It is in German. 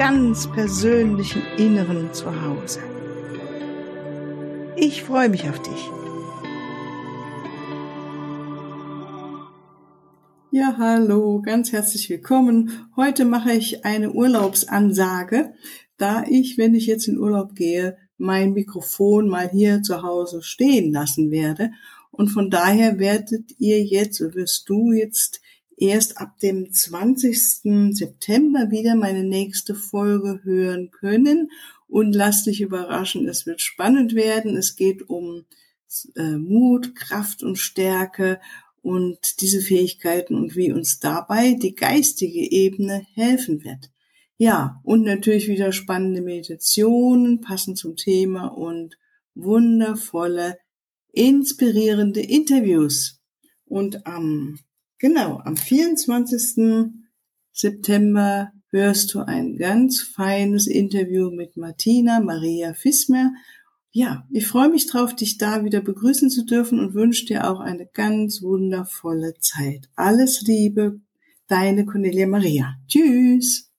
ganz persönlichen Inneren zu Hause. Ich freue mich auf dich. Ja, hallo, ganz herzlich willkommen. Heute mache ich eine Urlaubsansage, da ich, wenn ich jetzt in Urlaub gehe, mein Mikrofon mal hier zu Hause stehen lassen werde. Und von daher werdet ihr jetzt, wirst du jetzt erst ab dem 20. September wieder meine nächste Folge hören können. Und lass dich überraschen, es wird spannend werden. Es geht um äh, Mut, Kraft und Stärke und diese Fähigkeiten und wie uns dabei die geistige Ebene helfen wird. Ja, und natürlich wieder spannende Meditationen, passend zum Thema und wundervolle, inspirierende Interviews. Und am, genau, am 24. September hörst du ein ganz feines Interview mit Martina Maria Fismer. Ja, ich freue mich drauf, dich da wieder begrüßen zu dürfen und wünsche dir auch eine ganz wundervolle Zeit. Alles Liebe, deine Cornelia Maria. Tschüss.